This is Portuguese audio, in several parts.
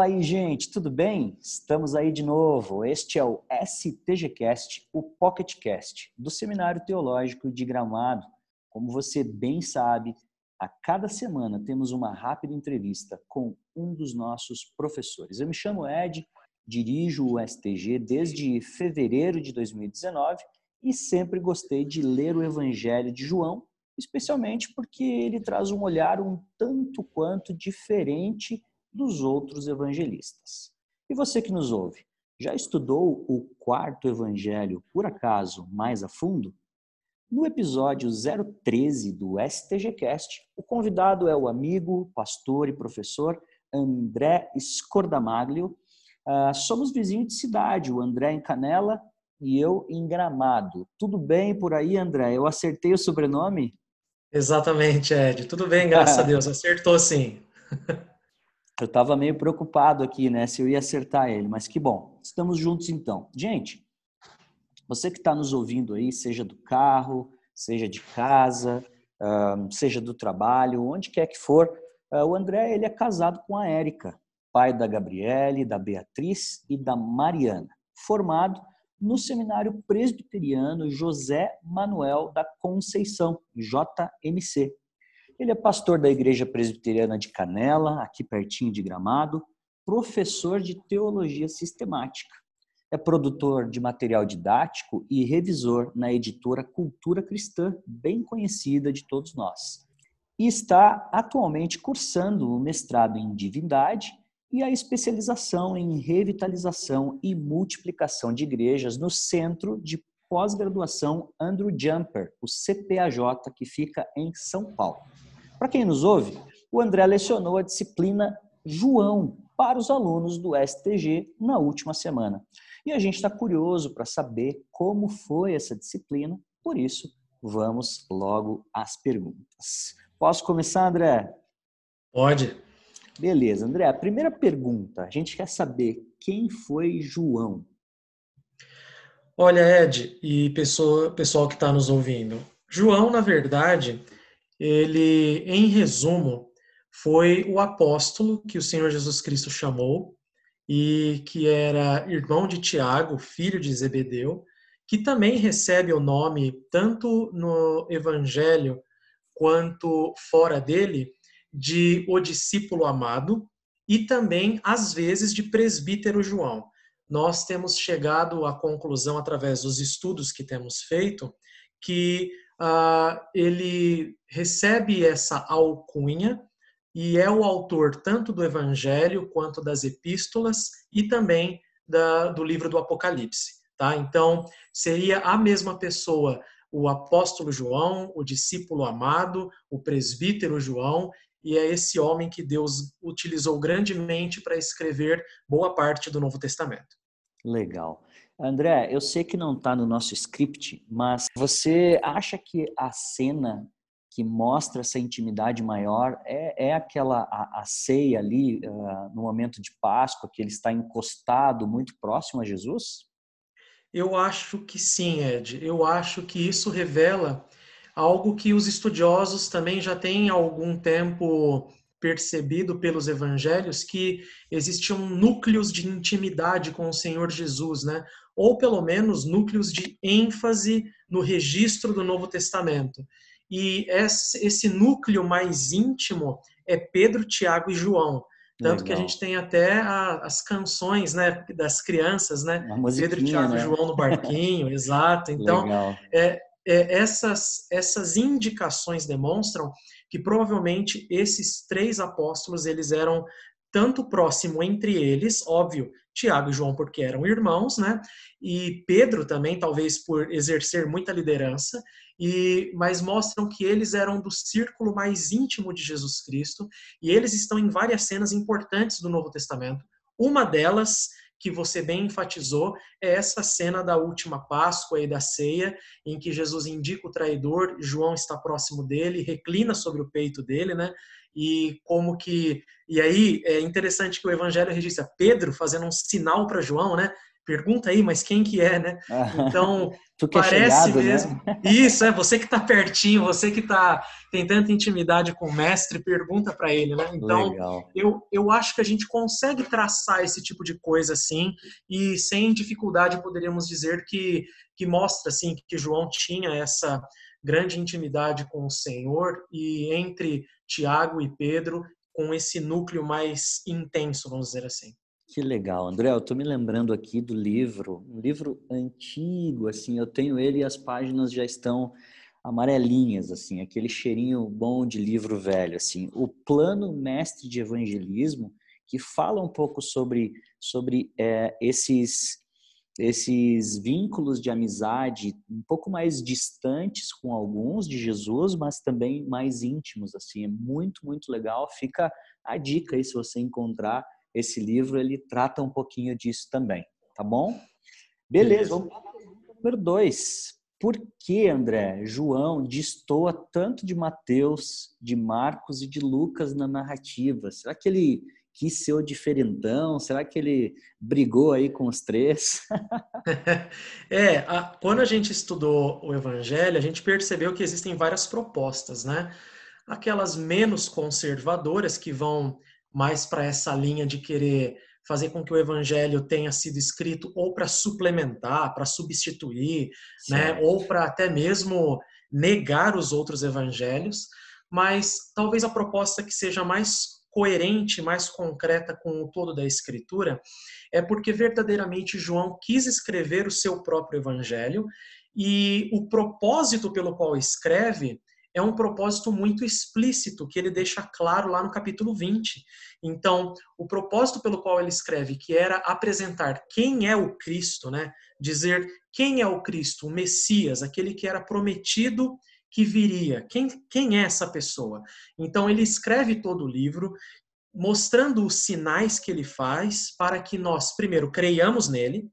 Fala aí, gente, tudo bem? Estamos aí de novo. Este é o STGcast, o PocketCast do Seminário Teológico de Gramado. Como você bem sabe, a cada semana temos uma rápida entrevista com um dos nossos professores. Eu me chamo Ed, dirijo o STG desde fevereiro de 2019 e sempre gostei de ler o Evangelho de João, especialmente porque ele traz um olhar um tanto quanto diferente dos outros evangelistas. E você que nos ouve, já estudou o quarto evangelho, por acaso, mais a fundo? No episódio 013 do STGcast, o convidado é o amigo, pastor e professor André Scordamaglio. Uh, somos vizinhos de cidade, o André em Canela e eu em Gramado. Tudo bem por aí, André? Eu acertei o sobrenome? Exatamente, Ed. Tudo bem, graças a Deus. Acertou sim. Eu estava meio preocupado aqui, né, se eu ia acertar ele, mas que bom. Estamos juntos então. Gente, você que está nos ouvindo aí, seja do carro, seja de casa, seja do trabalho, onde quer que for, uh, o André ele é casado com a Érica, pai da Gabriele, da Beatriz e da Mariana, formado no Seminário Presbiteriano José Manuel da Conceição, JMC, ele é pastor da Igreja Presbiteriana de Canela, aqui pertinho de Gramado, professor de teologia sistemática. É produtor de material didático e revisor na editora Cultura Cristã, bem conhecida de todos nós. E está atualmente cursando o mestrado em divindade e a especialização em revitalização e multiplicação de igrejas no Centro de Pós-Graduação Andrew Jumper, o CPAJ, que fica em São Paulo. Para quem nos ouve, o André lecionou a disciplina João para os alunos do STG na última semana. E a gente está curioso para saber como foi essa disciplina, por isso, vamos logo às perguntas. Posso começar, André? Pode. Beleza, André. A primeira pergunta, a gente quer saber quem foi João. Olha, Ed e pessoa, pessoal que está nos ouvindo. João, na verdade, ele, em resumo, foi o apóstolo que o Senhor Jesus Cristo chamou e que era irmão de Tiago, filho de Zebedeu, que também recebe o nome, tanto no Evangelho quanto fora dele, de o discípulo amado e também, às vezes, de presbítero João. Nós temos chegado à conclusão, através dos estudos que temos feito, que ele recebe essa alcunha e é o autor tanto do Evangelho quanto das epístolas e também da, do livro do Apocalipse. Tá? Então, seria a mesma pessoa, o apóstolo João, o discípulo amado, o presbítero João, e é esse homem que Deus utilizou grandemente para escrever boa parte do Novo Testamento. Legal. André, eu sei que não está no nosso script, mas você acha que a cena que mostra essa intimidade maior é, é aquela a, a ceia ali uh, no momento de Páscoa que ele está encostado muito próximo a Jesus? Eu acho que sim, Ed. Eu acho que isso revela algo que os estudiosos também já têm há algum tempo percebido pelos evangelhos que existiam núcleos de intimidade com o Senhor Jesus, né? Ou pelo menos núcleos de ênfase no registro do Novo Testamento. E esse núcleo mais íntimo é Pedro, Tiago e João. Tanto Legal. que a gente tem até a, as canções né, das crianças, né? Pedro, Tiago e né? João no barquinho, exato. Então, é, é, essas, essas indicações demonstram que provavelmente esses três apóstolos eles eram tanto próximo entre eles, óbvio, Tiago e João porque eram irmãos, né? E Pedro também, talvez por exercer muita liderança, e mas mostram que eles eram do círculo mais íntimo de Jesus Cristo, e eles estão em várias cenas importantes do Novo Testamento. Uma delas que você bem enfatizou é essa cena da última Páscoa e da ceia, em que Jesus indica o traidor, João está próximo dele, reclina sobre o peito dele, né? E como que. E aí é interessante que o evangelho registra Pedro fazendo um sinal para João, né? pergunta aí, mas quem que é, né? Então, é parece é chegado, mesmo. Né? Isso, é você que está pertinho, você que tá, tem tanta intimidade com o mestre, pergunta para ele, né? Então, eu, eu acho que a gente consegue traçar esse tipo de coisa assim, e sem dificuldade poderíamos dizer que, que mostra assim que João tinha essa grande intimidade com o Senhor e entre Tiago e Pedro com esse núcleo mais intenso, vamos dizer assim. Que legal, André. Eu estou me lembrando aqui do livro, um livro antigo, assim. Eu tenho ele e as páginas já estão amarelinhas, assim, aquele cheirinho bom de livro velho, assim. O plano mestre de evangelismo que fala um pouco sobre sobre é, esses esses vínculos de amizade um pouco mais distantes com alguns de Jesus, mas também mais íntimos, assim. É muito muito legal. Fica a dica aí se você encontrar esse livro ele trata um pouquinho disso também, tá bom? Beleza, vamos para número dois. Por que, André, João destoa tanto de Mateus, de Marcos e de Lucas na narrativa? Será que ele quis ser o diferentão? Será que ele brigou aí com os três? é, a, quando a gente estudou o Evangelho, a gente percebeu que existem várias propostas, né? Aquelas menos conservadoras que vão mais para essa linha de querer fazer com que o evangelho tenha sido escrito ou para suplementar, para substituir, né, ou para até mesmo negar os outros evangelhos, mas talvez a proposta que seja mais coerente, mais concreta com o todo da escritura, é porque verdadeiramente João quis escrever o seu próprio evangelho e o propósito pelo qual escreve é um propósito muito explícito que ele deixa claro lá no capítulo 20. Então, o propósito pelo qual ele escreve, que era apresentar quem é o Cristo, né? Dizer quem é o Cristo, o Messias, aquele que era prometido que viria. Quem, quem é essa pessoa? Então, ele escreve todo o livro mostrando os sinais que ele faz para que nós, primeiro, creiamos nele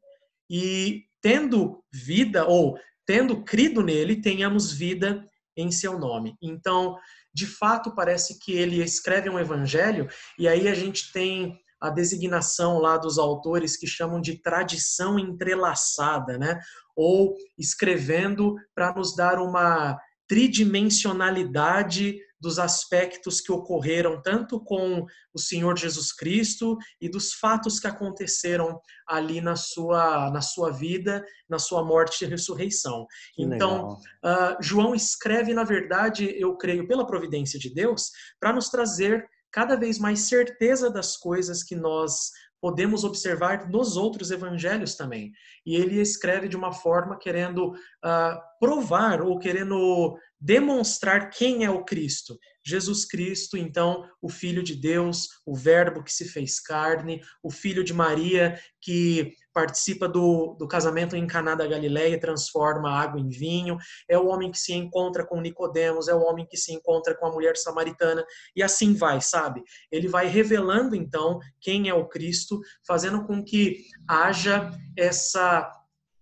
e, tendo vida, ou tendo crido nele, tenhamos vida em seu nome. Então, de fato, parece que ele escreve um evangelho e aí a gente tem a designação lá dos autores que chamam de tradição entrelaçada, né? Ou escrevendo para nos dar uma tridimensionalidade dos aspectos que ocorreram tanto com o Senhor Jesus Cristo e dos fatos que aconteceram ali na sua, na sua vida, na sua morte e ressurreição. Que então, uh, João escreve, na verdade, eu creio, pela providência de Deus, para nos trazer cada vez mais certeza das coisas que nós podemos observar nos outros evangelhos também. E ele escreve de uma forma querendo uh, provar ou querendo demonstrar quem é o Cristo. Jesus Cristo, então, o Filho de Deus, o Verbo que se fez carne, o Filho de Maria que participa do, do casamento em Caná da Galileia e transforma água em vinho, é o homem que se encontra com Nicodemos, é o homem que se encontra com a mulher samaritana e assim vai, sabe? Ele vai revelando então quem é o Cristo, fazendo com que haja essa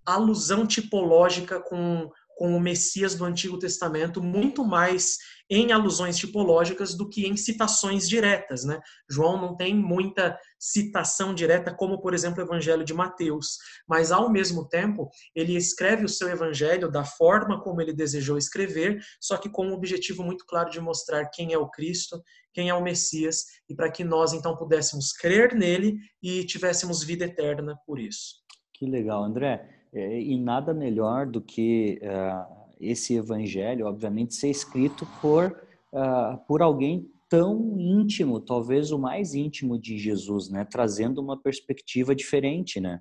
alusão tipológica com com o Messias do Antigo Testamento muito mais em alusões tipológicas do que em citações diretas, né? João não tem muita citação direta como, por exemplo, o Evangelho de Mateus, mas ao mesmo tempo, ele escreve o seu evangelho da forma como ele desejou escrever, só que com o objetivo muito claro de mostrar quem é o Cristo, quem é o Messias e para que nós então pudéssemos crer nele e tivéssemos vida eterna por isso. Que legal, André. É, e nada melhor do que uh, esse evangelho, obviamente, ser escrito por, uh, por alguém tão íntimo, talvez o mais íntimo de Jesus, né? Trazendo uma perspectiva diferente, né?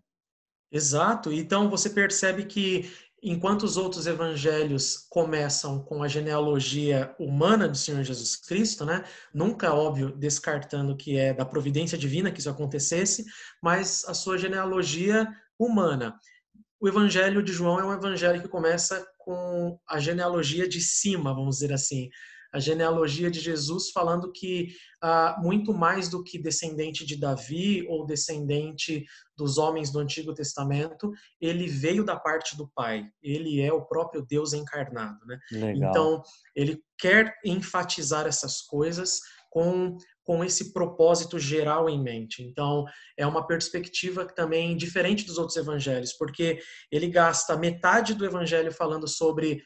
Exato. Então você percebe que enquanto os outros evangelhos começam com a genealogia humana do Senhor Jesus Cristo, né? Nunca, óbvio, descartando que é da providência divina que isso acontecesse, mas a sua genealogia humana o Evangelho de João é um evangelho que começa com a genealogia de cima, vamos dizer assim. A genealogia de Jesus falando que ah, muito mais do que descendente de Davi ou descendente dos homens do Antigo Testamento, ele veio da parte do Pai. Ele é o próprio Deus encarnado, né? Legal. Então, ele quer enfatizar essas coisas com com esse propósito geral em mente. Então, é uma perspectiva também diferente dos outros evangelhos, porque ele gasta metade do evangelho falando sobre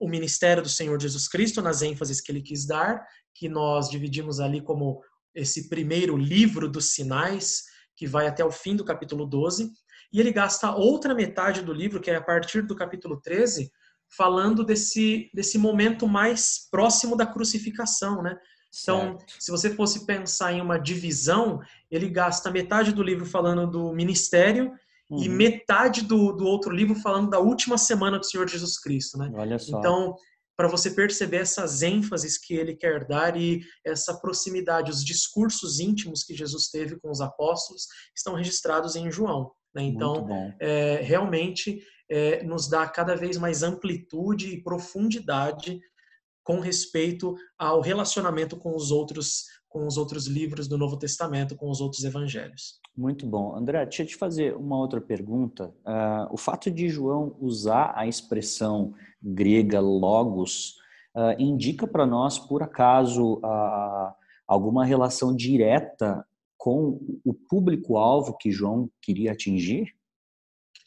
o ministério do Senhor Jesus Cristo, nas ênfases que ele quis dar, que nós dividimos ali como esse primeiro livro dos sinais, que vai até o fim do capítulo 12, e ele gasta outra metade do livro, que é a partir do capítulo 13, falando desse, desse momento mais próximo da crucificação, né? Então, certo. se você fosse pensar em uma divisão, ele gasta metade do livro falando do ministério uhum. e metade do, do outro livro falando da última semana do Senhor Jesus Cristo, né? Olha só. Então, para você perceber essas ênfases que ele quer dar e essa proximidade, os discursos íntimos que Jesus teve com os apóstolos estão registrados em João. Né? Então, é, realmente é, nos dá cada vez mais amplitude e profundidade com respeito ao relacionamento com os outros com os outros livros do Novo Testamento, com os outros evangelhos. Muito bom. André, deixa eu te fazer uma outra pergunta. Uh, o fato de João usar a expressão grega logos uh, indica para nós, por acaso, uh, alguma relação direta com o público-alvo que João queria atingir?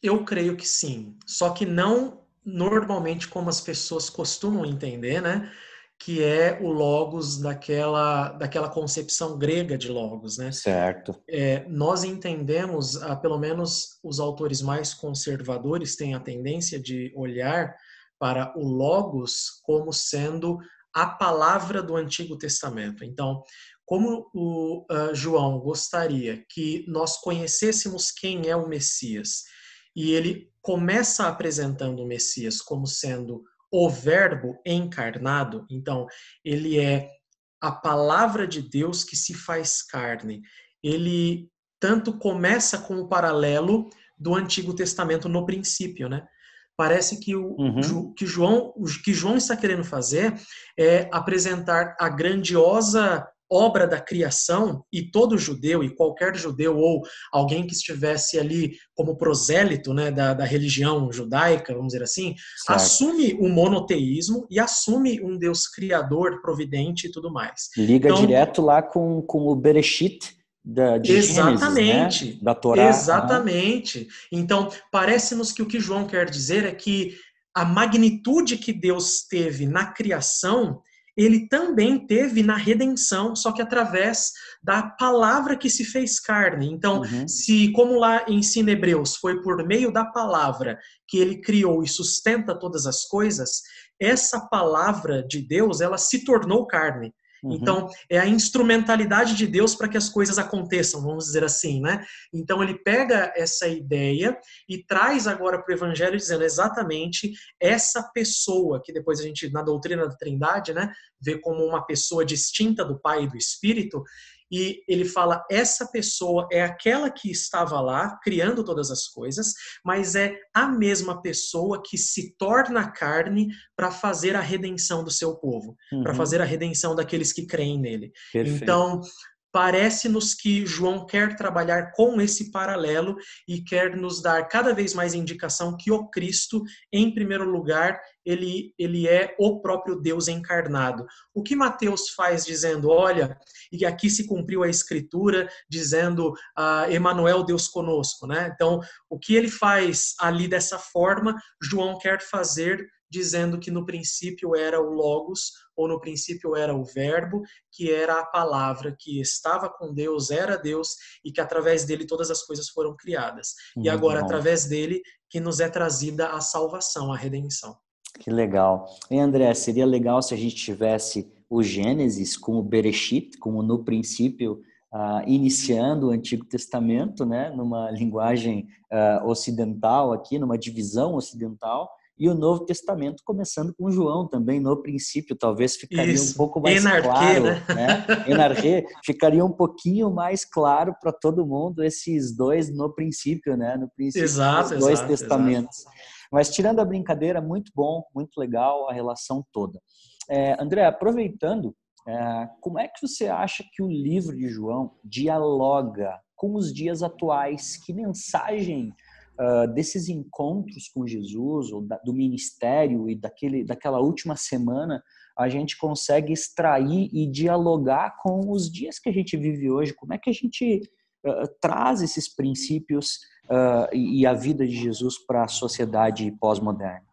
Eu creio que sim. Só que não normalmente como as pessoas costumam entender, né? Que é o logos daquela, daquela concepção grega de logos, né? Certo. É, nós entendemos, ah, pelo menos os autores mais conservadores têm a tendência de olhar para o logos como sendo a palavra do Antigo Testamento. Então, como o uh, João gostaria que nós conhecêssemos quem é o Messias, e ele começa apresentando o Messias como sendo o Verbo encarnado, então ele é a palavra de Deus que se faz carne. Ele tanto começa com o paralelo do Antigo Testamento no princípio, né? Parece que o uhum. que João, o que João está querendo fazer é apresentar a grandiosa obra da criação e todo judeu e qualquer judeu ou alguém que estivesse ali como prosélito né, da, da religião judaica, vamos dizer assim, certo. assume o monoteísmo e assume um Deus criador, providente e tudo mais. Liga então, direto lá com, com o Bereshit, da, de exatamente, Gênesis, né? da Torá. Exatamente. Então, parece-nos que o que João quer dizer é que a magnitude que Deus teve na criação ele também teve na redenção, só que através da palavra que se fez carne. Então, uhum. se, como lá ensina Hebreus, foi por meio da palavra que ele criou e sustenta todas as coisas, essa palavra de Deus, ela se tornou carne. Uhum. Então, é a instrumentalidade de Deus para que as coisas aconteçam, vamos dizer assim, né? Então, ele pega essa ideia e traz agora para o Evangelho dizendo exatamente essa pessoa, que depois a gente, na doutrina da Trindade, né, vê como uma pessoa distinta do Pai e do Espírito, e ele fala: essa pessoa é aquela que estava lá criando todas as coisas, mas é a mesma pessoa que se torna carne para fazer a redenção do seu povo, uhum. para fazer a redenção daqueles que creem nele. Perfeito. Então, parece-nos que João quer trabalhar com esse paralelo e quer nos dar cada vez mais indicação que o Cristo, em primeiro lugar, ele, ele é o próprio Deus encarnado. O que Mateus faz dizendo, olha, e aqui se cumpriu a escritura, dizendo, ah, Emanuel, Deus conosco, né? Então, o que ele faz ali dessa forma, João quer fazer dizendo que no princípio era o Logos, ou no princípio era o Verbo, que era a palavra que estava com Deus, era Deus, e que através dele todas as coisas foram criadas. Muito e agora, bom. através dele, que nos é trazida a salvação, a redenção. Que legal. E André, seria legal se a gente tivesse o Gênesis como Bereshit, como no princípio, uh, iniciando o Antigo Testamento, né, numa linguagem uh, ocidental aqui, numa divisão ocidental, e o Novo Testamento começando com João também no princípio, talvez ficaria Isso. um pouco mais Enarquê, claro, né? né? Enarquê, ficaria um pouquinho mais claro para todo mundo esses dois no princípio, né? No princípio, exato, dois exato, testamentos. Exato. Mas tirando a brincadeira, muito bom, muito legal a relação toda. É, André, aproveitando, é, como é que você acha que o livro de João dialoga com os dias atuais? Que mensagem uh, desses encontros com Jesus, ou da, do ministério e daquele, daquela última semana, a gente consegue extrair e dialogar com os dias que a gente vive hoje? Como é que a gente uh, traz esses princípios uh, e a vida de Jesus para a sociedade pós-moderna?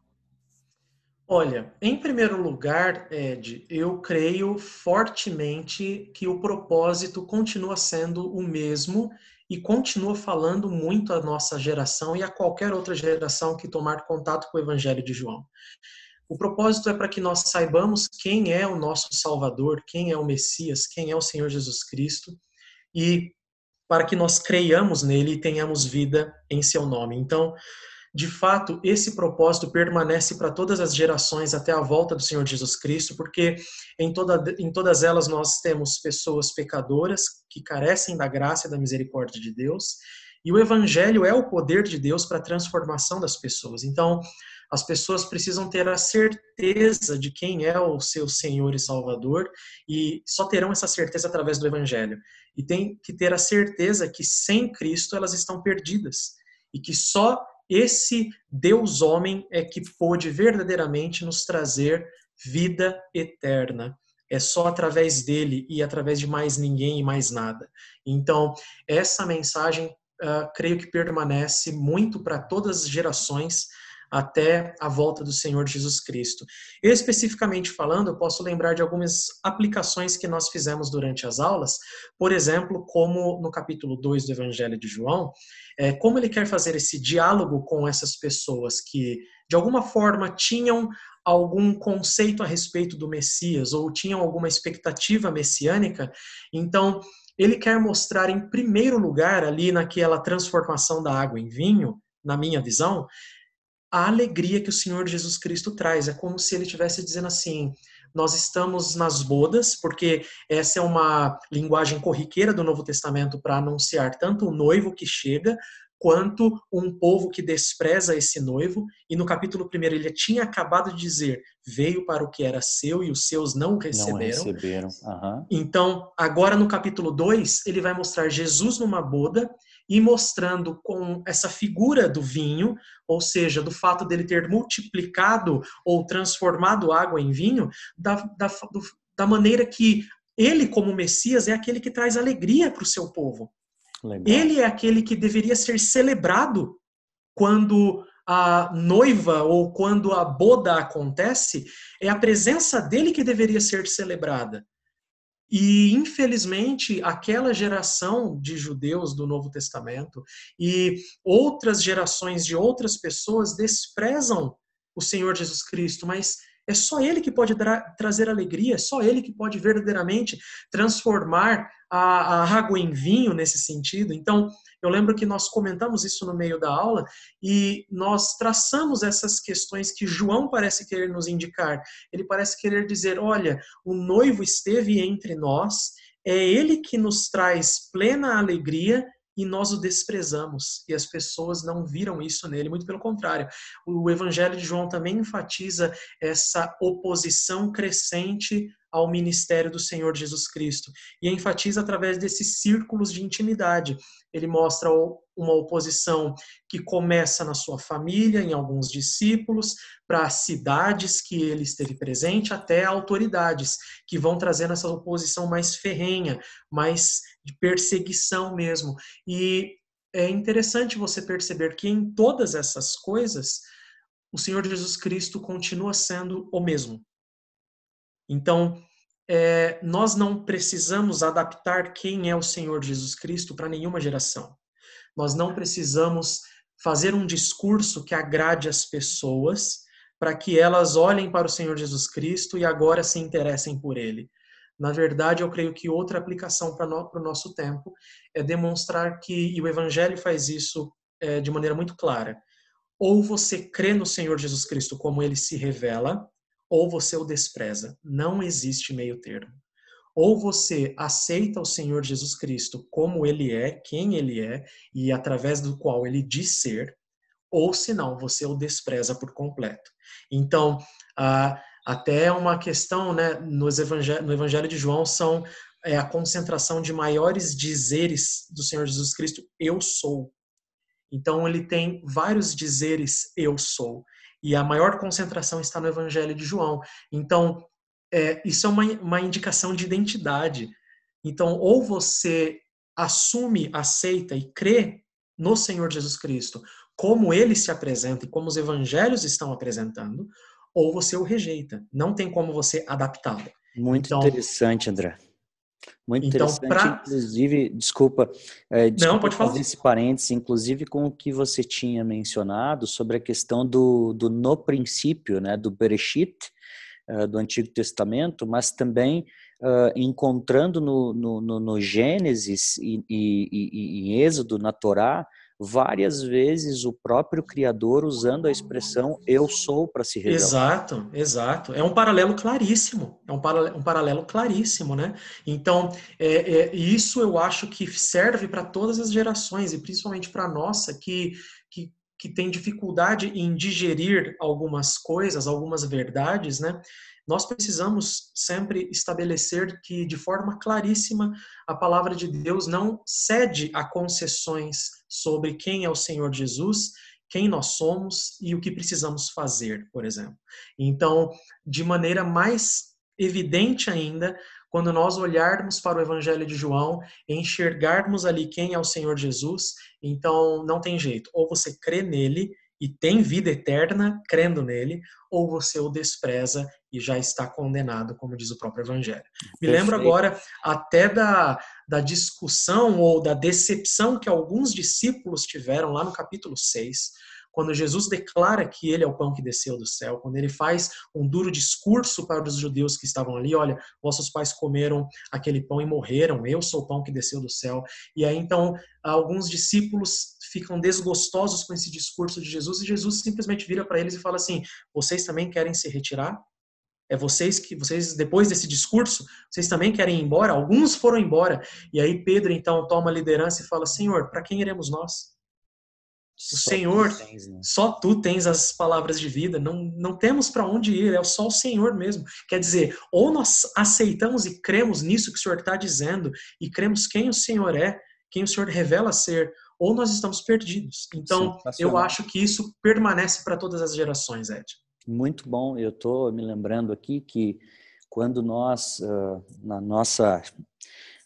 Olha, em primeiro lugar, Ed, eu creio fortemente que o propósito continua sendo o mesmo e continua falando muito à nossa geração e a qualquer outra geração que tomar contato com o Evangelho de João. O propósito é para que nós saibamos quem é o nosso Salvador, quem é o Messias, quem é o Senhor Jesus Cristo e para que nós creiamos nele e tenhamos vida em seu nome. Então, de fato, esse propósito permanece para todas as gerações até a volta do Senhor Jesus Cristo, porque em, toda, em todas elas nós temos pessoas pecadoras que carecem da graça e da misericórdia de Deus, e o Evangelho é o poder de Deus para a transformação das pessoas. Então, as pessoas precisam ter a certeza de quem é o seu Senhor e Salvador, e só terão essa certeza através do Evangelho. E tem que ter a certeza que sem Cristo elas estão perdidas, e que só esse Deus homem é que pôde verdadeiramente nos trazer vida eterna. É só através dele e através de mais ninguém e mais nada. Então, essa mensagem, uh, creio que permanece muito para todas as gerações até a volta do Senhor Jesus Cristo. Especificamente falando, eu posso lembrar de algumas aplicações que nós fizemos durante as aulas, por exemplo, como no capítulo 2 do Evangelho de João, é, como ele quer fazer esse diálogo com essas pessoas que, de alguma forma, tinham algum conceito a respeito do Messias ou tinham alguma expectativa messiânica, então ele quer mostrar em primeiro lugar ali naquela transformação da água em vinho, na minha visão, a alegria que o Senhor Jesus Cristo traz. É como se ele estivesse dizendo assim: nós estamos nas bodas, porque essa é uma linguagem corriqueira do Novo Testamento para anunciar tanto o noivo que chega, quanto um povo que despreza esse noivo. E no capítulo 1 ele tinha acabado de dizer: veio para o que era seu e os seus não o receberam. Não receberam. Uhum. Então, agora no capítulo 2, ele vai mostrar Jesus numa boda e mostrando com essa figura do vinho, ou seja, do fato dele ter multiplicado ou transformado água em vinho, da, da, do, da maneira que ele, como Messias, é aquele que traz alegria para o seu povo. Legal. Ele é aquele que deveria ser celebrado quando a noiva ou quando a boda acontece, é a presença dele que deveria ser celebrada. E, infelizmente, aquela geração de judeus do Novo Testamento e outras gerações de outras pessoas desprezam o Senhor Jesus Cristo, mas é só Ele que pode tra trazer alegria, é só Ele que pode verdadeiramente transformar a, a água em vinho nesse sentido. Então, eu lembro que nós comentamos isso no meio da aula e nós traçamos essas questões que João parece querer nos indicar. Ele parece querer dizer: olha, o noivo esteve entre nós, é ele que nos traz plena alegria e nós o desprezamos e as pessoas não viram isso nele, muito pelo contrário. O Evangelho de João também enfatiza essa oposição crescente ao ministério do Senhor Jesus Cristo e enfatiza através desses círculos de intimidade. Ele mostra uma oposição que começa na sua família, em alguns discípulos, para cidades que ele esteve presente, até autoridades, que vão trazendo essa oposição mais ferrenha, mais de perseguição mesmo. E é interessante você perceber que em todas essas coisas, o Senhor Jesus Cristo continua sendo o mesmo. Então, é, nós não precisamos adaptar quem é o Senhor Jesus Cristo para nenhuma geração. Nós não precisamos fazer um discurso que agrade as pessoas para que elas olhem para o Senhor Jesus Cristo e agora se interessem por ele. Na verdade, eu creio que outra aplicação para o nosso tempo é demonstrar que, e o Evangelho faz isso é, de maneira muito clara, ou você crê no Senhor Jesus Cristo como ele se revela, ou você o despreza. Não existe meio termo. Ou você aceita o Senhor Jesus Cristo como ele é, quem ele é, e através do qual ele diz ser, ou senão você o despreza por completo. Então, ah, até uma questão né, nos evangel no Evangelho de João são é, a concentração de maiores dizeres do Senhor Jesus Cristo, eu sou. Então ele tem vários dizeres eu sou. E a maior concentração está no Evangelho de João. Então, é, isso é uma, uma indicação de identidade. Então, ou você assume, aceita e crê no Senhor Jesus Cristo como ele se apresenta e como os evangelhos estão apresentando, ou você o rejeita. Não tem como você adaptá-lo. Muito então, interessante, André. Muito então, interessante, pra... inclusive, desculpa, é, desculpa Não, pode fazer esse parênteses, inclusive com o que você tinha mencionado sobre a questão do, do no princípio, né, do Bereshit, uh, do Antigo Testamento, mas também uh, encontrando no, no, no, Gênesis e, e, e, e em Êxodo, na Torá, várias vezes o próprio Criador usando a expressão eu sou para se revelar. Exato, exato. É um paralelo claríssimo. É um paralelo, um paralelo claríssimo, né? Então, é, é, isso eu acho que serve para todas as gerações, e principalmente para a nossa, que, que, que tem dificuldade em digerir algumas coisas, algumas verdades, né? Nós precisamos sempre estabelecer que, de forma claríssima, a palavra de Deus não cede a concessões sobre quem é o Senhor Jesus, quem nós somos e o que precisamos fazer, por exemplo. Então, de maneira mais evidente ainda, quando nós olharmos para o Evangelho de João, enxergarmos ali quem é o Senhor Jesus, então não tem jeito. Ou você crê nele e tem vida eterna crendo nele, ou você o despreza e já está condenado, como diz o próprio Evangelho. Me Perfeito. lembro agora até da, da discussão ou da decepção que alguns discípulos tiveram lá no capítulo 6, quando Jesus declara que ele é o pão que desceu do céu, quando ele faz um duro discurso para os judeus que estavam ali, olha, vossos pais comeram aquele pão e morreram, eu sou o pão que desceu do céu. E aí então alguns discípulos ficam desgostosos com esse discurso de Jesus e Jesus simplesmente vira para eles e fala assim: "Vocês também querem se retirar?" É vocês que vocês depois desse discurso, vocês também querem ir embora? Alguns foram embora. E aí Pedro então toma a liderança e fala: "Senhor, para quem iremos nós?" O só Senhor, tens, né? só tu tens as palavras de vida, não, não temos para onde ir, é só o Senhor mesmo. Quer dizer, ou nós aceitamos e cremos nisso que o Senhor está dizendo, e cremos quem o Senhor é, quem o Senhor revela ser, ou nós estamos perdidos. Então, eu acho que isso permanece para todas as gerações, Ed. Muito bom, eu estou me lembrando aqui que quando nós, na nossa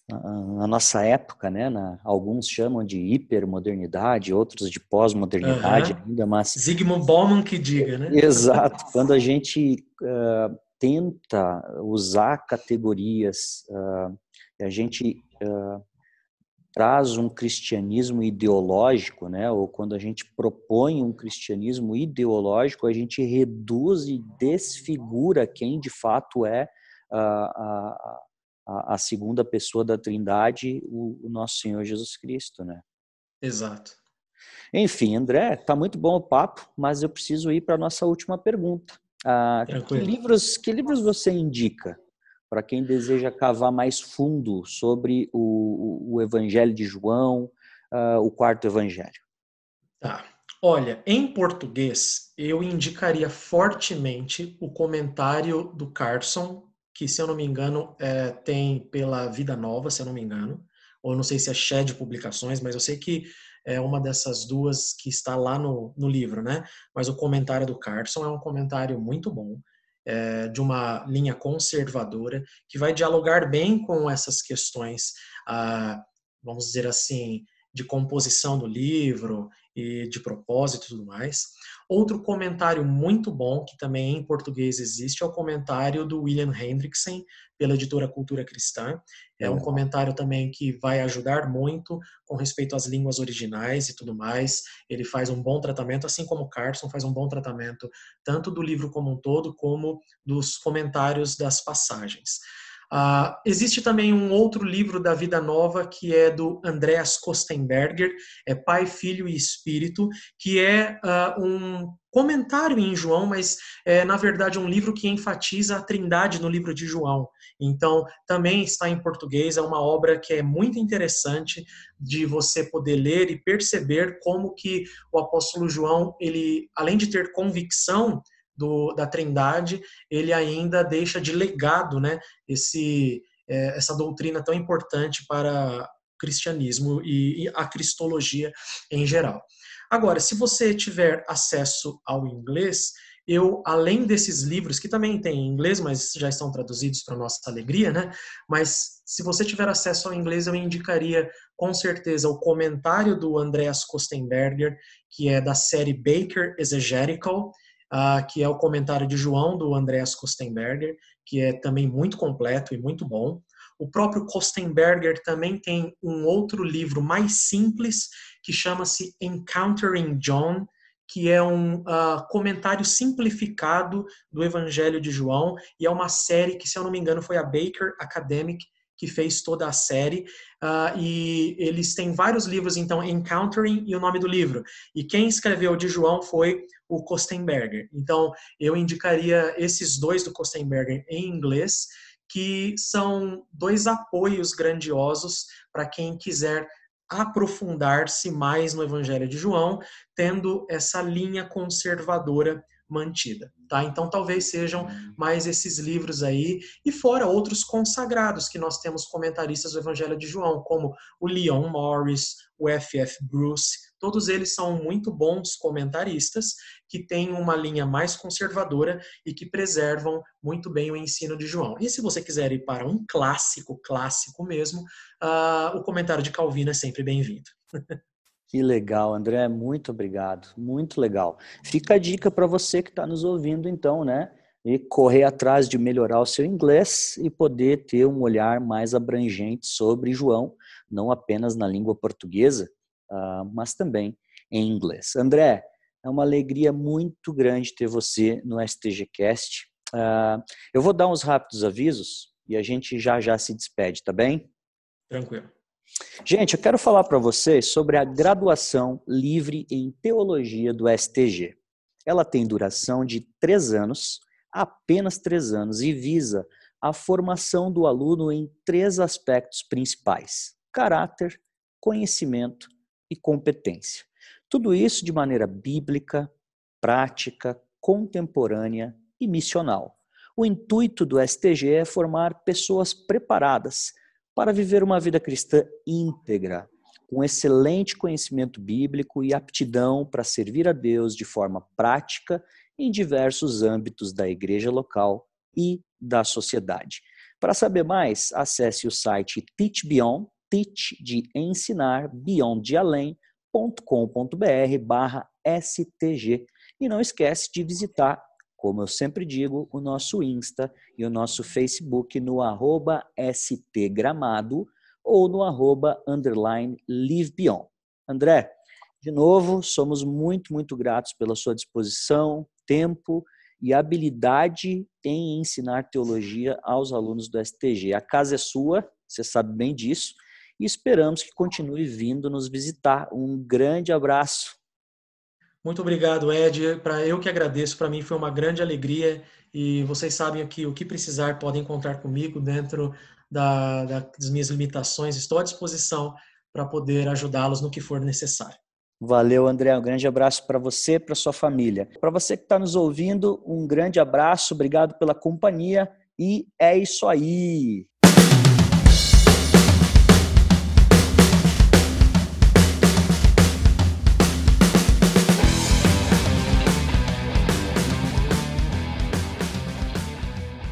na nossa época, né? Na, alguns chamam de hipermodernidade, outros de pós-modernidade uhum. ainda, mas... Zygmunt Bauman que diga, né? Exato. Quando a gente uh, tenta usar categorias, uh, a gente uh, traz um cristianismo ideológico, né? Ou quando a gente propõe um cristianismo ideológico, a gente reduz e desfigura quem de fato é a, a, a segunda pessoa da Trindade, o, o, nosso Senhor Jesus Cristo, né? Exato. Enfim, André, tá muito bom o papo, mas eu preciso ir para a nossa última pergunta. Ah, que livros, que livros você indica para quem deseja cavar mais fundo sobre o, o Evangelho de João, uh, o quarto Evangelho? Tá. Olha, em português, eu indicaria fortemente o comentário do Carson que, se eu não me engano, é, tem pela Vida Nova, se eu não me engano, ou não sei se é Shed Publicações, mas eu sei que é uma dessas duas que está lá no, no livro, né? Mas o comentário do Carson é um comentário muito bom, é, de uma linha conservadora, que vai dialogar bem com essas questões, ah, vamos dizer assim, de composição do livro e de propósito e tudo mais. Outro comentário muito bom, que também em português existe, é o comentário do William Hendrickson, pela editora Cultura Cristã. É um comentário também que vai ajudar muito com respeito às línguas originais e tudo mais. Ele faz um bom tratamento, assim como Carson faz um bom tratamento, tanto do livro como um todo, como dos comentários das passagens. Uh, existe também um outro livro da Vida Nova que é do Andreas Kostenberger, é Pai, Filho e Espírito, que é uh, um comentário em João, mas é na verdade um livro que enfatiza a Trindade no livro de João. Então também está em português, é uma obra que é muito interessante de você poder ler e perceber como que o apóstolo João, ele além de ter convicção do, da Trindade, ele ainda deixa de legado né, esse, é, essa doutrina tão importante para o cristianismo e, e a cristologia em geral. Agora, se você tiver acesso ao inglês, eu, além desses livros, que também tem em inglês, mas já estão traduzidos para nossa alegria, né? Mas se você tiver acesso ao inglês, eu indicaria com certeza o comentário do Andreas Kostenberger, que é da série Baker Exegetical, uh, que é o comentário de João do Andreas Kostenberger, que é também muito completo e muito bom. O próprio Kostenberger também tem um outro livro mais simples que chama-se Encountering John, que é um uh, comentário simplificado do Evangelho de João, e é uma série que, se eu não me engano, foi a Baker Academic que fez toda a série. Uh, e eles têm vários livros, então, Encountering e o nome do livro. E quem escreveu de João foi o Kostenberger. Então, eu indicaria esses dois do Kostenberger em inglês, que são dois apoios grandiosos para quem quiser aprofundar-se mais no Evangelho de João, tendo essa linha conservadora mantida, tá? Então talvez sejam mais esses livros aí e fora outros consagrados que nós temos comentaristas do Evangelho de João, como o Leon Morris, o F.F. Bruce, todos eles são muito bons comentaristas que têm uma linha mais conservadora e que preservam muito bem o ensino de João. E se você quiser ir para um clássico, clássico mesmo, uh, o comentário de Calvino é sempre bem-vindo. Que legal, André, muito obrigado, muito legal. Fica a dica para você que está nos ouvindo, então, né? E correr atrás de melhorar o seu inglês e poder ter um olhar mais abrangente sobre João, não apenas na língua portuguesa, uh, mas também em inglês. André, é uma alegria muito grande ter você no STGcast. Uh, eu vou dar uns rápidos avisos e a gente já já se despede, tá bem? Tranquilo. Gente, eu quero falar para vocês sobre a graduação livre em teologia do STG. Ela tem duração de três anos, apenas três anos, e visa a formação do aluno em três aspectos principais: caráter, conhecimento e competência. Tudo isso de maneira bíblica, prática, contemporânea e missional. O intuito do STG é formar pessoas preparadas para viver uma vida cristã íntegra, com excelente conhecimento bíblico e aptidão para servir a Deus de forma prática em diversos âmbitos da igreja local e da sociedade. Para saber mais, acesse o site Teach Beyond, teach de ensinar, beyond de barra STG. E não esquece de visitar como eu sempre digo, o nosso Insta e o nosso Facebook no arroba stgramado ou no arroba underline livebeyond. André, de novo, somos muito, muito gratos pela sua disposição, tempo e habilidade em ensinar teologia aos alunos do STG. A casa é sua, você sabe bem disso, e esperamos que continue vindo nos visitar. Um grande abraço. Muito obrigado, Ed. Para eu que agradeço, para mim foi uma grande alegria e vocês sabem que o que precisar podem encontrar comigo dentro da, das minhas limitações. Estou à disposição para poder ajudá-los no que for necessário. Valeu, André. Um grande abraço para você e para sua família. Para você que está nos ouvindo, um grande abraço. Obrigado pela companhia e é isso aí.